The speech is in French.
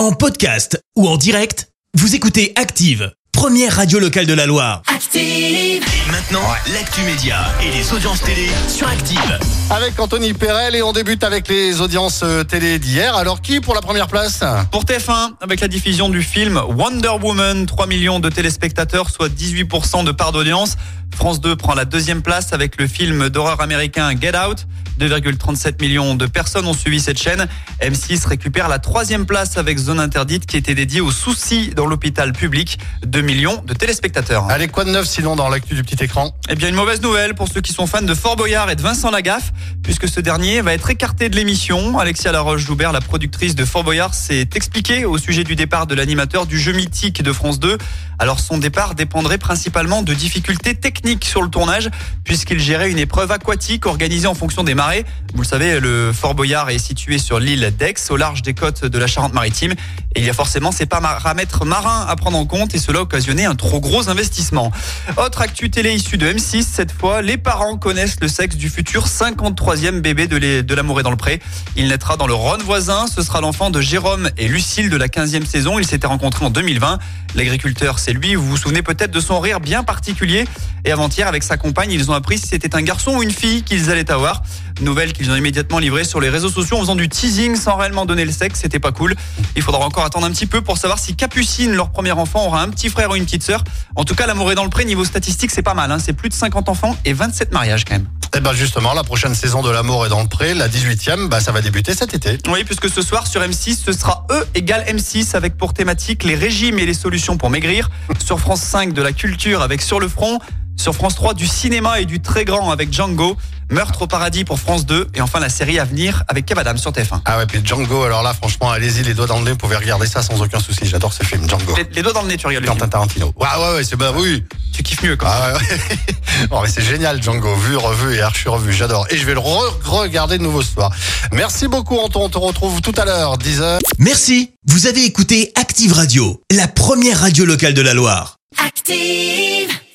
En podcast ou en direct, vous écoutez Active, première radio locale de la Loire. Active. Et maintenant, l'actu média et les audiences télé sur Active. Avec Anthony Perel et on débute avec les audiences euh, télé d'hier. Alors qui pour la première place? Pour TF1, avec la diffusion du film Wonder Woman, 3 millions de téléspectateurs, soit 18% de part d'audience. France 2 prend la deuxième place avec le film d'horreur américain Get Out. 2,37 millions de personnes ont suivi cette chaîne. M6 récupère la troisième place avec Zone Interdite qui était dédiée aux soucis dans l'hôpital public. 2 millions de téléspectateurs. Allez, quoi de neuf sinon dans l'actu du petit écran? Eh bien, une mauvaise nouvelle pour ceux qui sont fans de Fort Boyard et de Vincent Lagaffe, puisque ce dernier va être écarté de l'émission. Alexia Laroche-Joubert, la productrice de Fort Boyard, s'est expliquée au sujet du départ de l'animateur du jeu mythique de France 2. Alors, son départ dépendrait principalement de difficultés techniques sur le tournage, puisqu'il gérait une épreuve aquatique organisée en fonction des marées. Vous le savez, le Fort Boyard est situé sur l'île d'Aix, au large des côtes de la Charente-Maritime. Et il y a forcément ces paramètres marins à prendre en compte et cela a occasionné un trop gros investissement. Autre actu télé issue de M6, cette fois, les parents connaissent le sexe du futur 53e bébé de, l'amour et dans le pré. Il naîtra dans le Rhône voisin. Ce sera l'enfant de Jérôme et Lucille de la 15e saison. Ils s'étaient rencontrés en 2020. L'agriculteur, c'est lui. Vous vous souvenez peut-être de son rire bien particulier. Et avant-hier, avec sa compagne, ils ont appris si c'était un garçon ou une fille qu'ils allaient avoir. Nouvelle qu'ils ont immédiatement livrée sur les réseaux sociaux en faisant du teasing sans réellement donner le sexe. C'était pas cool. Il faudra encore attendre un petit peu pour savoir si Capucine, leur premier enfant, aura un petit frère ou une petite sœur. En tout cas, l'amour est dans le pré. Niveau statistique, c'est pas mal. Hein. C'est plus de 50 enfants et 27 mariages quand même. Eh ben justement, la prochaine saison de l'amour est dans le pré, la 18e, bah ça va débuter cet été. Oui, puisque ce soir sur M6, ce sera E égale M6 avec pour thématique les régimes et les solutions pour maigrir. Sur France 5, de la culture avec Sur le front. Sur France 3, du cinéma et du très grand avec Django. Meurtre au paradis pour France 2. Et enfin, la série à venir avec Kev Adams sur TF1. Ah ouais, puis Django, alors là franchement, allez-y les doigts dans le nez, vous pouvez regarder ça sans aucun souci. J'adore ce film, Django. Les, les doigts dans le nez, tu regardes le Quentin film. Tarantino. Ouais, ouais, ouais, c'est bah oui. Tu kiffes mieux, quoi. Ah ouais, ouais. Bon, mais c'est génial, Django. Vu, revu et archi revu. J'adore. Et je vais le re- regarder de nouveau ce soir. Merci beaucoup, Anton. On te retrouve tout à l'heure, 10h. Merci, vous avez écouté Active Radio, la première radio locale de la Loire. Active.